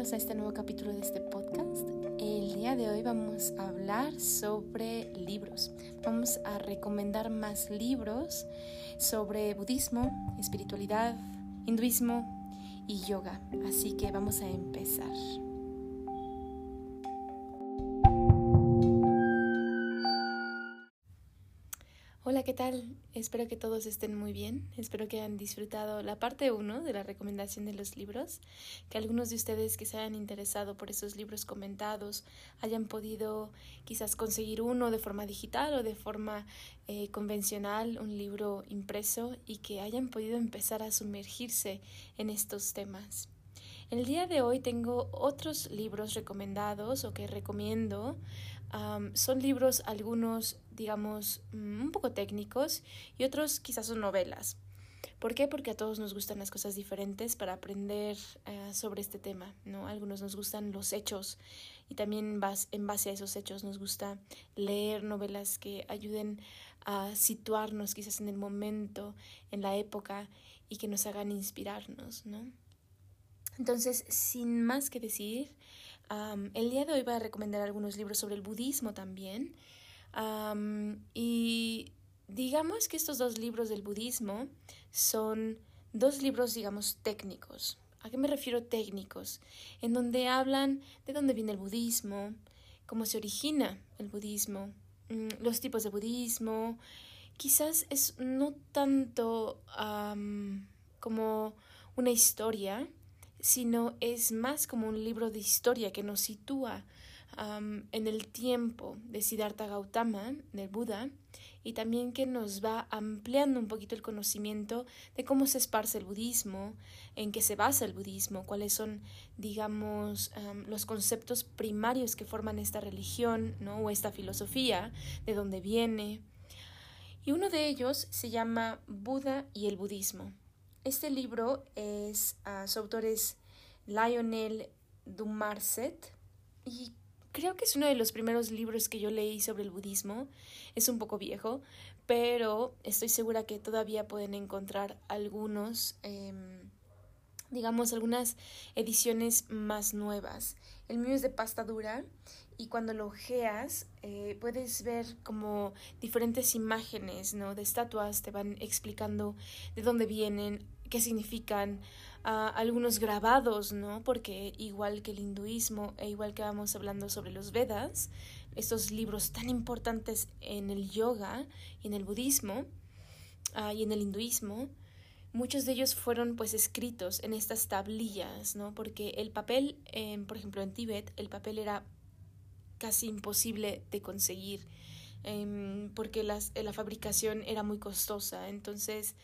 a este nuevo capítulo de este podcast. El día de hoy vamos a hablar sobre libros. Vamos a recomendar más libros sobre budismo, espiritualidad, hinduismo y yoga. Así que vamos a empezar. Hola, ¿qué tal? Espero que todos estén muy bien. Espero que hayan disfrutado la parte 1 de la recomendación de los libros, que algunos de ustedes que se hayan interesado por esos libros comentados hayan podido quizás conseguir uno de forma digital o de forma eh, convencional, un libro impreso, y que hayan podido empezar a sumergirse en estos temas. El día de hoy tengo otros libros recomendados o que recomiendo son libros algunos, digamos, mm, un poco técnicos y otros quizás son novelas. ¿Por qué? Porque a todos nos gustan las cosas diferentes para aprender eh, sobre este tema, ¿no? algunos nos gustan los hechos y también en base a esos hechos nos gusta leer novelas que ayuden a situarnos quizás en el momento, en la época y que nos hagan inspirarnos, ¿no? Entonces, sin más que decir, el día de hoy voy a recomendar algunos libros sobre el budismo también. y digamos que estos dos libros del budismo son dos libros, digamos, técnicos. ¿A qué me refiero técnicos? En donde hablan de dónde viene el budismo, cómo se origina el budismo, mm, los tipos de budismo. Quizás es no tanto como una historia, sino es más como un libro de historia que nos sitúa en el tiempo de Siddhartha Gautama, del Buda, y también que nos va ampliando un poquito el conocimiento de cómo se esparce el budismo, en qué se basa el budismo, cuáles son, digamos, los conceptos primarios que forman esta religión ¿no? o esta filosofía, de dónde viene. Y uno de ellos se llama Buda y el budismo. Este libro es, uh, su autor es Lionel Dumarset y creo que es uno de los primeros libros que yo leí sobre el budismo. Es un poco viejo, pero estoy segura que todavía pueden encontrar algunos, em, digamos, algunas ediciones más nuevas. El mío es de pasta dura y cuando lo ojeas eh, puedes ver como diferentes imágenes, ¿no? De estatuas, te van explicando de dónde vienen, qué significan, algunos grabados, ¿no? Porque igual que el hinduismo e igual que vamos hablando sobre los Vedas, estos libros tan importantes en el yoga y en el budismo ah, y en el hinduismo, muchos de ellos fueron pues escritos en estas tablillas, ¿no? Porque el papel, por ejemplo en Tíbet, el papel era casi imposible de conseguir em, porque las, la fabricación era muy costosa. Entonces,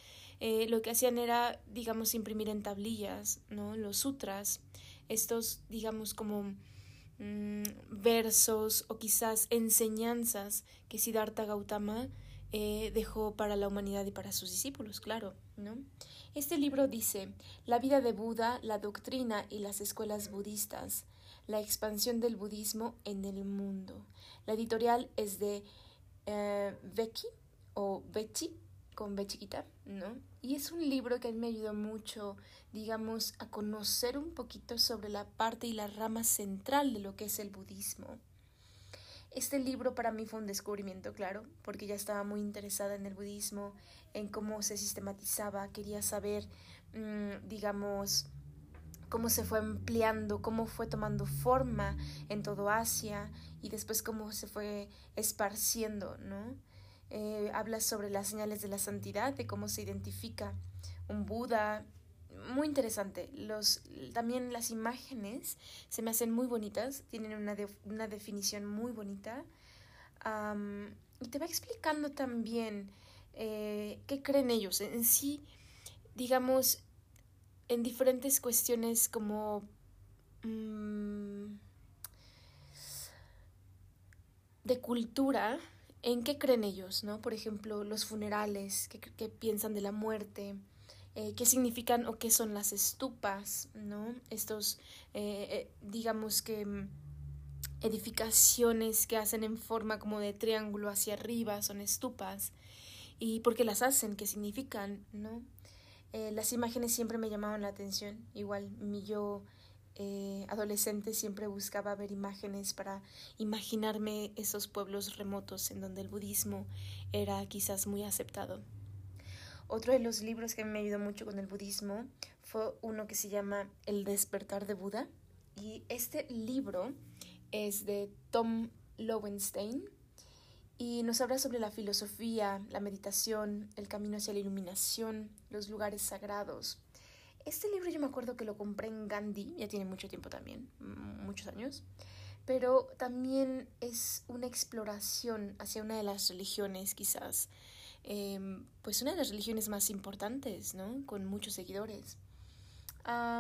eh, lo que hacían era, digamos, imprimir en tablillas, ¿no? Los sutras, estos, digamos, como mm, versos o quizás enseñanzas que Siddhartha Gautama eh, dejó para la humanidad y para sus discípulos, claro, ¿no? Este libro dice La vida de Buda, la doctrina y las escuelas budistas, la expansión del budismo en el mundo. La editorial es de eh, Becky o Betty con B chiquita, ¿no? Y es un libro que me ayudó mucho, digamos, a conocer un poquito sobre la parte y la rama central de lo que es el budismo. Este libro para mí fue un descubrimiento, claro, porque ya estaba muy interesada en el budismo, en cómo se sistematizaba, quería saber, mm, digamos, cómo se fue ampliando, cómo fue tomando forma en todo Asia y después cómo se fue esparciendo, ¿no? Eh, habla sobre las señales de la santidad, de cómo se identifica un Buda. Muy interesante. Los, también las imágenes se me hacen muy bonitas, tienen una, una definición muy bonita. y te va explicando también eh, qué creen ellos. En, sí, digamos, en diferentes cuestiones como... Mm, de cultura, en qué creen ellos, ¿no? Por ejemplo, los funerales, qué, piensan de la muerte, eh, qué significan o qué son las estupas, ¿no? Estos, eh, eh, digamos que mm, edificaciones que hacen en forma como de triángulo hacia arriba son estupas y por qué las hacen, qué significan, ¿no? las imágenes siempre me llamaban la atención, igual mi yo adolescente siempre buscaba ver imágenes para imaginarme esos pueblos remotos en donde el budismo era quizás muy aceptado. Otro de los libros que me ayudó mucho con el budismo fue uno que se llama El despertar de Buda. Y este libro es de Tom Lowenstein y nos habla sobre la filosofía, la meditación, el camino hacia la iluminación, los lugares sagrados. Este libro yo me acuerdo que lo compré en Gandhi, ya tiene mucho tiempo también, muchos años, pero también es una exploración hacia una de las religiones quizás, em, pues una de las religiones más importantes, ¿no? Con muchos seguidores.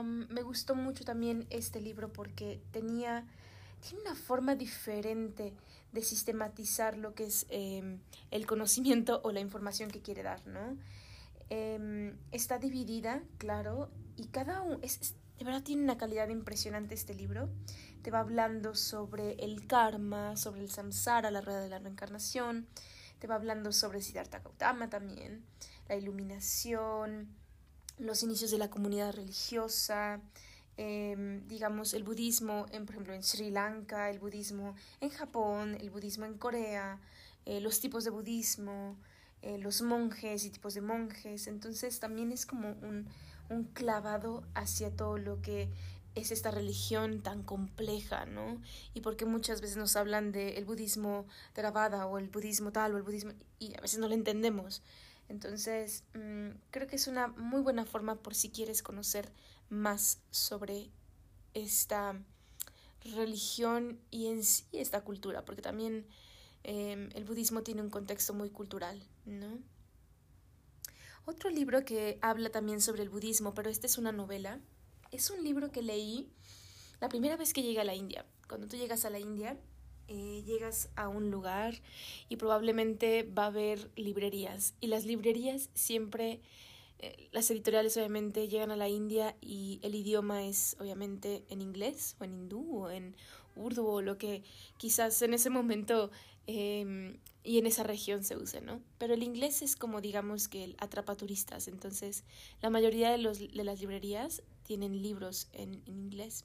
me gustó mucho también este libro porque tenía tiene una forma diferente de sistematizar lo que es em, el conocimiento o la información que quiere dar, ¿no? Em, está dividida, claro, y cada uno, es, de verdad tiene una calidad impresionante este libro. Te va hablando sobre el karma, sobre el samsara, la rueda de la reencarnación. Te va hablando sobre Siddhartha Gautama también, la iluminación, los inicios de la comunidad religiosa, Em, digamos, el budismo, por ejemplo, en Sri Lanka, el budismo en Japón, el budismo en Corea, eh, los tipos de budismo, eh, los monjes y tipos de monjes. Entonces también es como un, un clavado hacia todo lo que es esta religión tan compleja, ¿no? Y porque muchas veces nos hablan del budismo Theravada o el budismo tal o el budismo y a veces no lo entendemos. Entonces, mm, creo que es una muy buena forma por si quieres conocer más sobre esta religión y en sí esta cultura, porque también em, el budismo tiene un contexto muy cultural, ¿no? Otro libro que habla también sobre el budismo, pero este es una novela, es un libro que leí la primera vez que llegué a la India. Cuando tú llegas a la India, eh, llegas a un lugar y probablemente va a haber librerías. Y las librerías siempre eh, las editoriales obviamente llegan a la India y el idioma es obviamente en inglés o en hindú o en urdu o lo que quizás en ese momento em, y en esa región se use, ¿no? Pero el inglés es como digamos que atrapa turistas, entonces la mayoría de, los, de las librerías tienen libros en, inglés.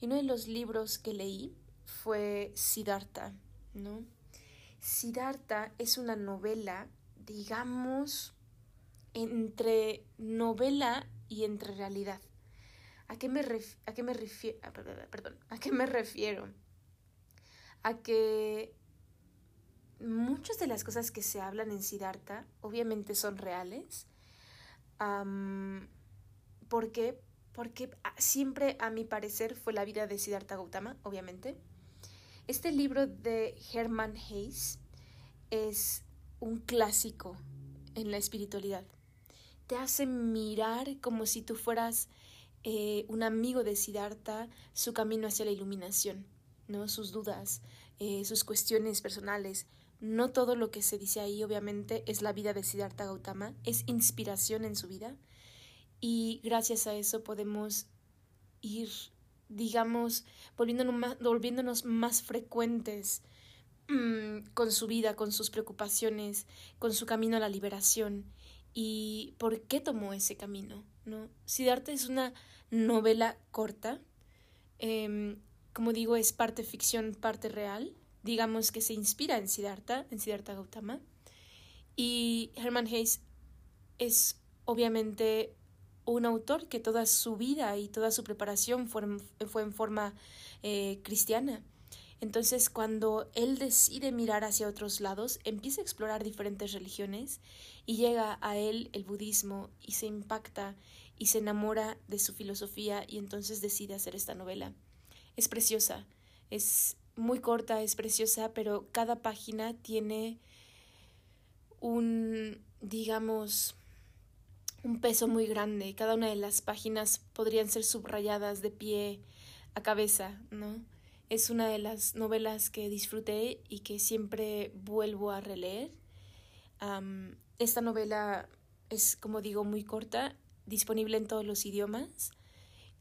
Y uno de los libros que leí fue Siddhartha, ¿no? Siddhartha es una novela, digamos, entre novela y entre realidad. ¿A qué me, a qué me refiero? Ah, perdón, ¿a qué me refiero? A que muchas de las cosas que se hablan en Siddhartha obviamente son reales. ¿Por qué? Porque siempre, a mi parecer, fue la vida de Siddhartha Gautama, obviamente. Este libro de Hermann Hayes es un clásico en la espiritualidad te hace mirar como si tú fueras eh, un amigo de Siddhartha, su camino hacia la iluminación, ¿no? sus dudas, eh, sus cuestiones personales. No todo lo que se dice ahí, obviamente, es la vida de Siddhartha Gautama, es inspiración en su vida. Y gracias a eso podemos ir, digamos, volviéndonos más, volviéndonos más frecuentes mm, con su vida, con sus preocupaciones, con su camino a la liberación y por qué tomó ese camino. ¿no? Siddhartha es una novela corta, em, como digo, es parte ficción, parte real. Digamos que se inspira en Siddhartha, en Siddhartha Gautama. Y Herman Hayes es obviamente un autor que toda su vida y toda su preparación fue, en forma eh, cristiana. Entonces, cuando él decide mirar hacia otros lados, empieza a explorar diferentes religiones y llega a él el budismo y se impacta y se enamora de su filosofía y entonces decide hacer esta novela. Es preciosa, es muy corta, es preciosa, pero cada página tiene un, digamos, un peso muy grande. Cada una de las páginas podrían ser subrayadas de pie a cabeza, ¿no? Es una de las novelas que disfruté y que siempre vuelvo a releer. esta novela es, como digo, muy corta, disponible en todos los idiomas.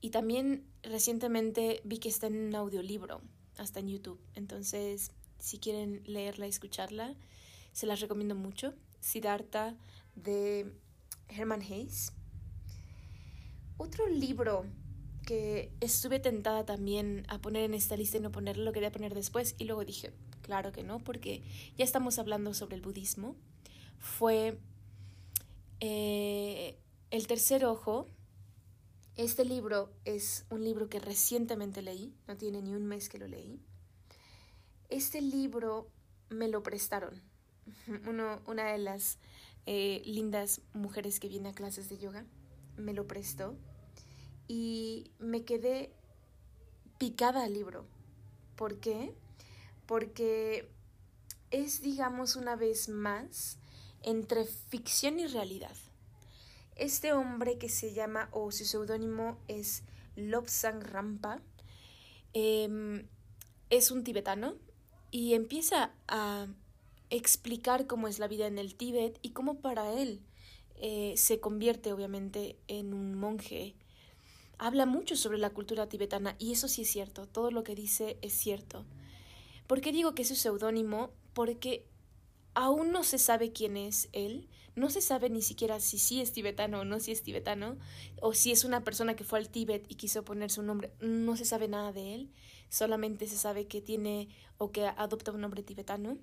Y también recientemente vi que está en un audiolibro, hasta en YouTube. Entonces, si quieren leerla y escucharla, se las recomiendo mucho. Siddhartha de Herman Hayes. Otro libro que estuve tentada también a poner en esta lista y no ponerlo, lo quería poner después y luego dije, claro que no, porque ya estamos hablando sobre el budismo, fue eh, El tercer ojo. Este libro es un libro que recientemente leí, no tiene ni un mes que lo leí. Este libro me lo prestaron. Uno, una de las eh, lindas mujeres que viene a clases de yoga me lo prestó y me quedé picada al libro. ¿Por qué? Porque es, digamos, una vez más entre ficción y realidad. Este hombre que se llama, o su seudónimo es Lobsang Rampa, em, es un tibetano y empieza a explicar cómo es la vida en el Tíbet y cómo para él eh, se convierte obviamente en un monje. Habla mucho sobre la cultura tibetana y eso sí es cierto, todo lo que dice es cierto. ¿Por qué digo que es su seudónimo? Porque aún no se sabe quién es él, no se sabe ni siquiera si sí es tibetano o no si es tibetano, o si es una persona que fue al Tíbet y quiso poner su nombre, no se sabe nada de él, solamente se sabe que tiene o que adopta un nombre tibetano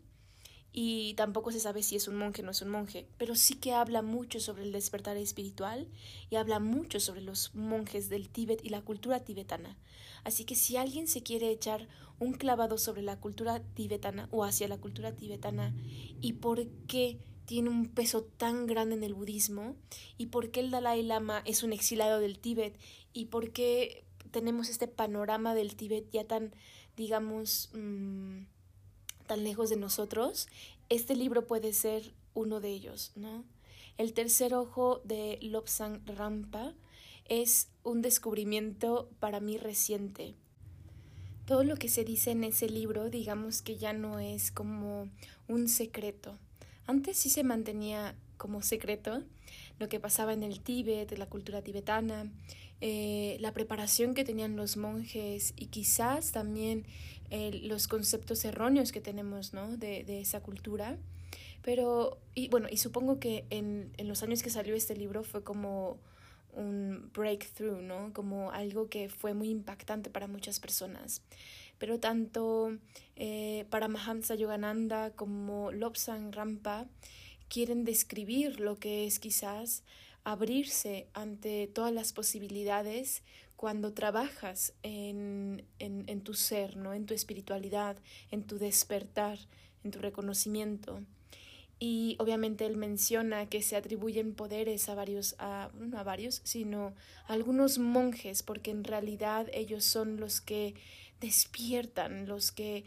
y tampoco se sabe si es un monje o no es un monje, pero sí que habla mucho sobre el despertar espiritual y habla mucho sobre los monjes del Tíbet y la cultura tibetana. Así que si alguien se quiere echar un clavado sobre la cultura tibetana o hacia la cultura tibetana y por qué tiene un peso tan grande en el budismo y por qué el Dalai Lama es un exilado del Tíbet y por qué tenemos este panorama del Tíbet ya tan, digamos, mm, tan lejos de nosotros, este libro puede ser uno de ellos, ¿no? El tercer ojo de Lobsang Rampa es un descubrimiento para mí reciente. Todo lo que se dice en ese libro, digamos que ya no es como un secreto. Antes sí se mantenía como secreto lo que pasaba en el Tíbet, la cultura tibetana, eh, la preparación que tenían los monjes y quizás también eh, los conceptos erróneos que tenemos ¿no? de, de, esa cultura. Pero, y bueno, y supongo que en, en los años que salió este libro fue como un breakthrough, ¿no? Como algo que fue muy impactante para muchas personas. Pero tanto eh, para Mahamsa Yogananda como Lobsang Rampa quieren describir lo que es quizás abrirse ante todas las posibilidades cuando trabajas en, en, en, tu ser, ¿no? en tu espiritualidad, en tu despertar, en tu reconocimiento. Y obviamente él menciona que se atribuyen poderes a varios, a, no a varios, sino a algunos monjes, porque en realidad ellos son los que despiertan, los que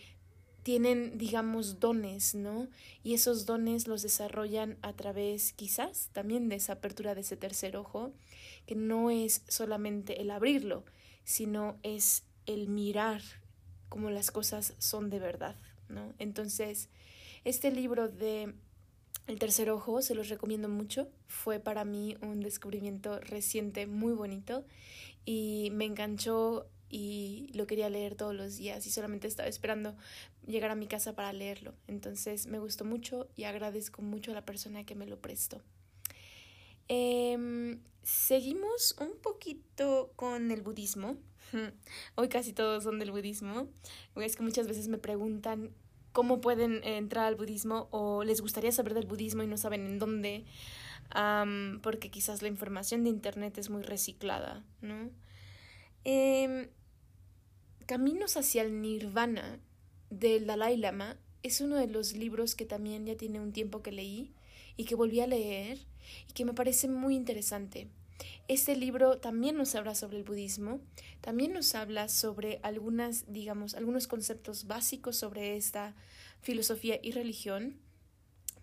tienen, digamos, dones, ¿no? Y esos dones los desarrollan a través, quizás, también de esa apertura de ese tercer ojo, que no es solamente el abrirlo, sino es el mirar como las cosas son de verdad, ¿no? Entonces, este libro de El tercer ojo se los recomiendo mucho, fue para mí un descubrimiento reciente muy bonito y me enganchó y lo quería leer todos los días y solamente estaba esperando llegar a mi casa para leerlo. Entonces me gustó mucho y agradezco mucho a la persona que me lo prestó. Eh, seguimos un poquito con el budismo. Hoy casi todos son del budismo. Es que muchas veces me preguntan cómo pueden entrar al budismo o les gustaría saber del budismo y no saben en dónde, porque quizás la información de internet es muy reciclada, ¿no? Eh, Caminos hacia el Nirvana del Dalai Lama es uno de los libros que también ya tiene un tiempo que leí y que volví a leer y que me parece muy interesante. Este libro también nos habla sobre el budismo, también nos habla sobre algunas, digamos, algunos conceptos básicos sobre esta filosofía y religión,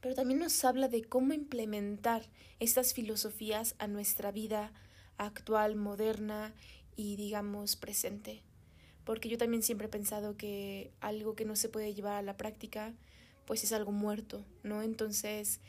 pero también nos habla de cómo implementar estas filosofías a nuestra vida actual, moderna y, digamos, presente porque yo también siempre he pensado que algo que no se puede llevar a la práctica, pues es algo muerto, ¿no? Entonces,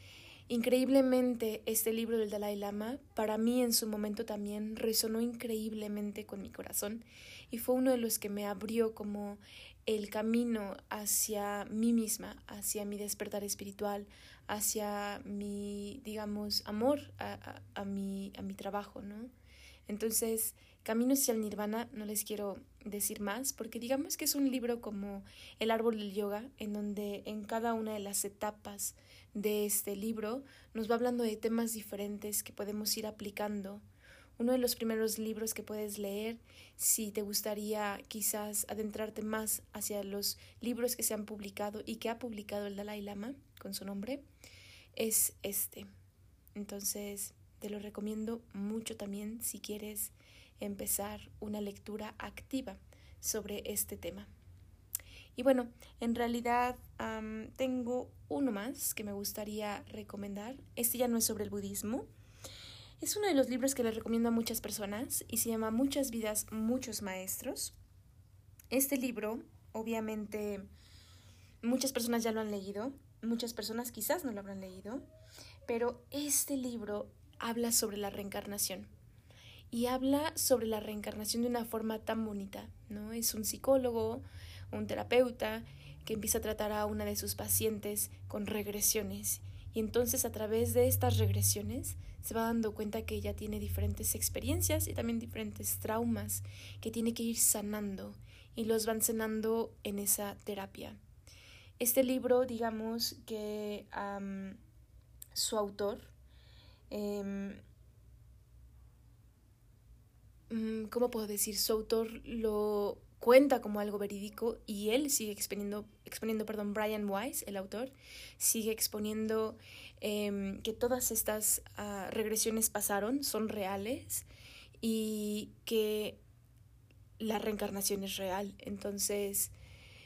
increíblemente, este libro del Dalai Lama, para mí en su momento también resonó increíblemente con mi corazón y fue uno de los que me abrió como el camino hacia mí misma, hacia mi despertar espiritual, hacia mi, digamos, amor a, a, mi, a mi trabajo, ¿no? Entonces, Camino hacia el Nirvana no les quiero decir más porque digamos que es un libro como El árbol del yoga, en donde en cada una de las etapas de este libro nos va hablando de temas diferentes que podemos ir aplicando. Uno de los primeros libros que puedes leer si te gustaría quizás adentrarte más hacia los libros que se han publicado y que ha publicado el Dalai Lama con su nombre es este. Entonces, te lo recomiendo mucho también si quieres empezar una lectura activa sobre este tema. Y bueno, en realidad tengo uno más que me gustaría recomendar. Este ya no es sobre el budismo. Es uno de los libros que le recomiendo a muchas personas y se llama Muchas vidas, muchos maestros. Este libro, obviamente, muchas personas ya lo han leído, muchas personas quizás no lo habrán leído, pero este libro habla sobre la reencarnación y habla sobre la reencarnación de una forma tan bonita, ¿no? Es un psicólogo, un terapeuta que empieza a tratar a una de sus pacientes con regresiones y entonces a través de estas regresiones se va dando cuenta que ella tiene diferentes experiencias y también diferentes traumas que tiene que ir sanando y los van sanando en esa terapia. Este libro, digamos que su autor, em, ¿cómo puedo decir? Su autor lo cuenta como algo verídico y él sigue exponiendo, exponiendo perdón, Brian Weiss, el autor, sigue exponiendo em, que todas estas ah, regresiones pasaron, son reales y que la reencarnación es real. Entonces,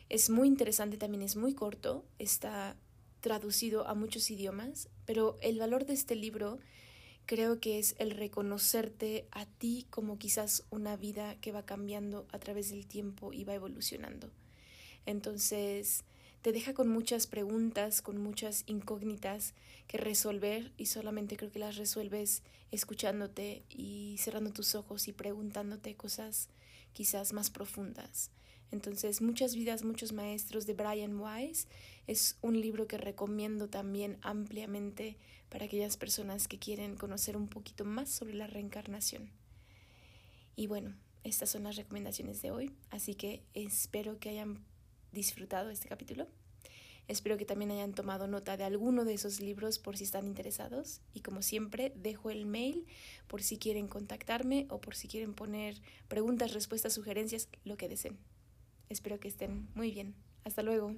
es muy interesante, también es muy corto, está traducido a muchos idiomas, pero el valor de este libro creo que es el reconocerte a ti como quizás una vida que va cambiando a través del tiempo y va evolucionando. Entonces, te deja con muchas preguntas, con muchas incógnitas que resolver y solamente creo que las resuelves escuchándote y cerrando tus ojos y preguntándote cosas quizás más profundas. Entonces, Muchas vidas, muchos maestros de Brian Weiss es un libro que recomiendo también ampliamente para aquellas personas que quieren conocer un poquito más sobre la reencarnación. Y bueno, estas son las recomendaciones de hoy, así que espero que hayan disfrutado este capítulo. Espero que también hayan tomado nota de alguno de esos libros por si están interesados y como siempre dejo el mail por si quieren contactarme o por si quieren poner preguntas, respuestas, sugerencias, lo que deseen. Espero que estén muy bien. Hasta luego.